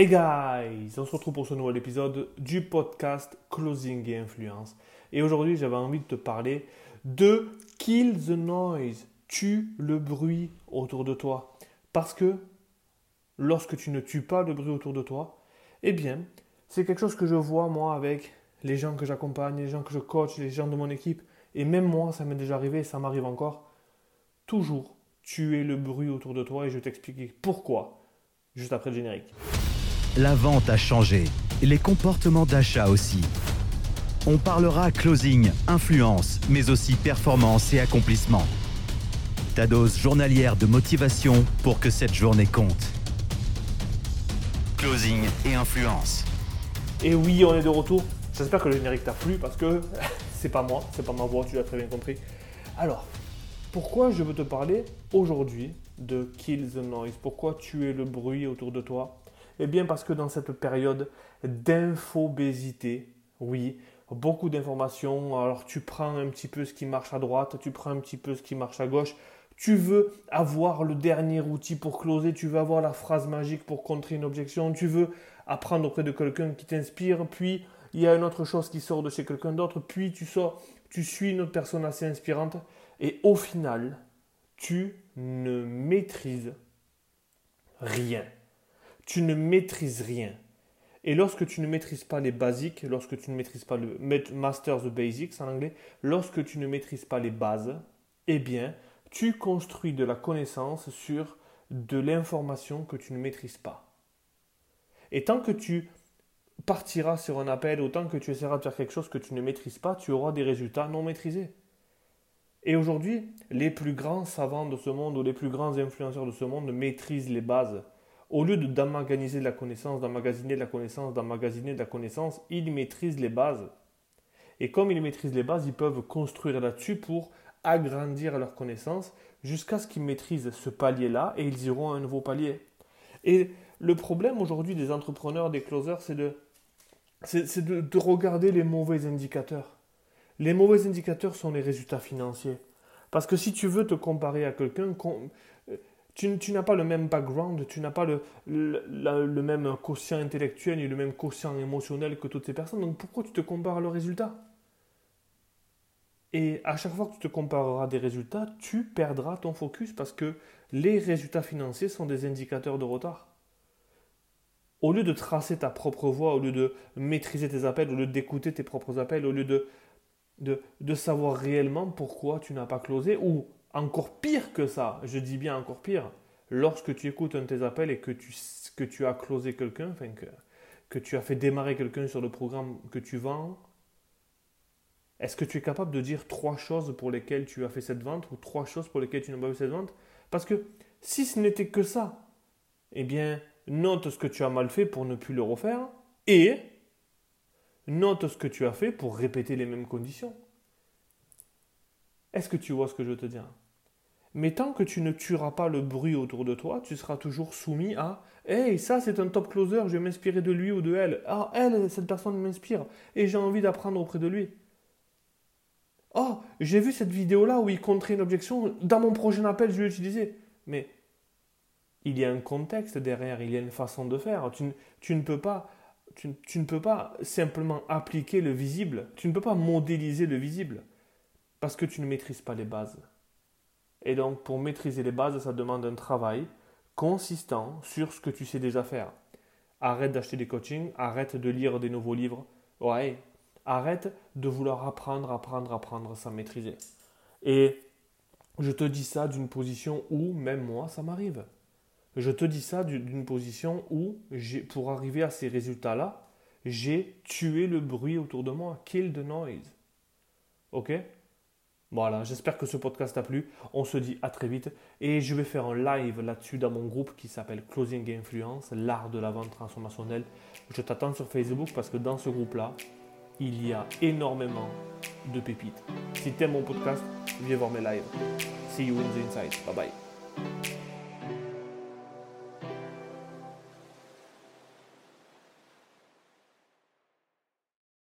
Hey guys, on se retrouve pour ce nouvel épisode du podcast Closing et Influence. Et aujourd'hui, j'avais envie de te parler de Kill the Noise, tue le bruit autour de toi. Parce que lorsque tu ne tues pas le bruit autour de toi, eh bien, c'est quelque chose que je vois moi avec les gens que j'accompagne, les gens que je coach, les gens de mon équipe. Et même moi, ça m'est déjà arrivé, ça m'arrive encore. Toujours tuer le bruit autour de toi et je vais t'expliquer pourquoi juste après le générique. La vente a changé, les comportements d'achat aussi. On parlera closing, influence, mais aussi performance et accomplissement. Ta dose journalière de motivation pour que cette journée compte. Closing et influence. Et oui, on est de retour. J'espère que le générique t'a plu parce que c'est pas moi, c'est pas ma voix, tu l'as très bien compris. Alors, pourquoi je veux te parler aujourd'hui de Kill the Noise? Pourquoi tuer le bruit autour de toi? Eh bien parce que dans cette période d'infobésité, oui, beaucoup d'informations, alors tu prends un petit peu ce qui marche à droite, tu prends un petit peu ce qui marche à gauche, tu veux avoir le dernier outil pour closer, tu veux avoir la phrase magique pour contrer une objection, tu veux apprendre auprès de quelqu'un qui t'inspire, puis il y a une autre chose qui sort de chez quelqu'un d'autre, puis tu sors, tu suis une autre personne assez inspirante, et au final, tu ne maîtrises rien. Tu ne maîtrises rien. Et lorsque tu ne maîtrises pas les basiques, lorsque tu ne maîtrises pas le Master the Basics en anglais, lorsque tu ne maîtrises pas les bases, eh bien, tu construis de la connaissance sur de l'information que tu ne maîtrises pas. Et tant que tu partiras sur un appel, autant que tu essaieras de faire quelque chose que tu ne maîtrises pas, tu auras des résultats non maîtrisés. Et aujourd'hui, les plus grands savants de ce monde ou les plus grands influenceurs de ce monde maîtrisent les bases. Au lieu de la connaissance, d'emmagasiner de la connaissance, d'emmagasiner de la connaissance, ils maîtrisent les bases. Et comme ils maîtrisent les bases, ils peuvent construire là-dessus pour agrandir leur connaissance jusqu'à ce qu'ils maîtrisent ce palier-là et ils iront à un nouveau palier. Et le problème aujourd'hui des entrepreneurs, des closers, c'est, de regarder les mauvais indicateurs. Les mauvais indicateurs sont les résultats financiers. Parce que si tu veux te comparer à quelqu'un, tu, n'as pas le même background, tu n'as pas le, le, même quotient intellectuel et le même quotient émotionnel que toutes ces personnes. Donc pourquoi tu te compares à leurs résultats? Et à chaque fois que tu te compareras des résultats, tu perdras ton focus parce que les résultats financiers sont des indicateurs de retard. Au lieu de tracer ta propre voie, au lieu de maîtriser tes appels, au lieu d'écouter tes propres appels, au lieu de de, savoir réellement pourquoi tu n'as pas closé, ou encore pire que ça, je dis bien encore pire, lorsque tu écoutes un de tes appels et que tu, que tu as closé quelqu'un, que tu as fait démarrer quelqu'un sur le programme que tu vends, est-ce que tu es capable de dire trois choses pour lesquelles tu as fait cette vente ou trois choses pour lesquelles tu n'as pas fait cette vente? Parce que si ce n'était que ça, eh bien, note ce que tu as mal fait pour ne plus le refaire et Note ce que tu as fait pour répéter les mêmes conditions. Est-ce que tu vois ce que je veux te dire? Mais tant que tu ne tueras pas le bruit autour de toi, tu seras toujours soumis à Hey, ça c'est un top closer, je vais m'inspirer de lui ou de elle. Ah, elle, cette personne m'inspire et j'ai envie d'apprendre auprès de lui. Oh, j'ai vu cette vidéo-là où il contrait une objection, dans mon prochain appel, je vais l'utiliser. Mais il y a un contexte derrière, il y a une façon de faire. Tu, tu ne peux pas tu, ne peux pas simplement appliquer le visible, tu ne peux pas modéliser le visible, parce que tu ne maîtrises pas les bases. Et donc, pour maîtriser les bases, ça demande un travail consistant sur ce que tu sais déjà faire. Arrête d'acheter des coachings, arrête de lire des nouveaux livres. Ouais, arrête de vouloir apprendre, apprendre, apprendre sans maîtriser. Et je te dis ça d'une position où, même moi, ça m'arrive. Je te dis ça d'une position où, pour arriver à ces résultats-là, j'ai tué le bruit autour de moi. Kill the noise. Ok? Voilà, j'espère que ce podcast t'a plu. On se dit à très vite. Et je vais faire un live là-dessus dans mon groupe qui s'appelle Closing Influence, l'art de la vente transformationnelle. Je t'attends sur Facebook parce que dans ce groupe-là, il y a énormément de pépites. Si tu aimes mon podcast, viens voir mes lives. See you in the inside. Bye bye.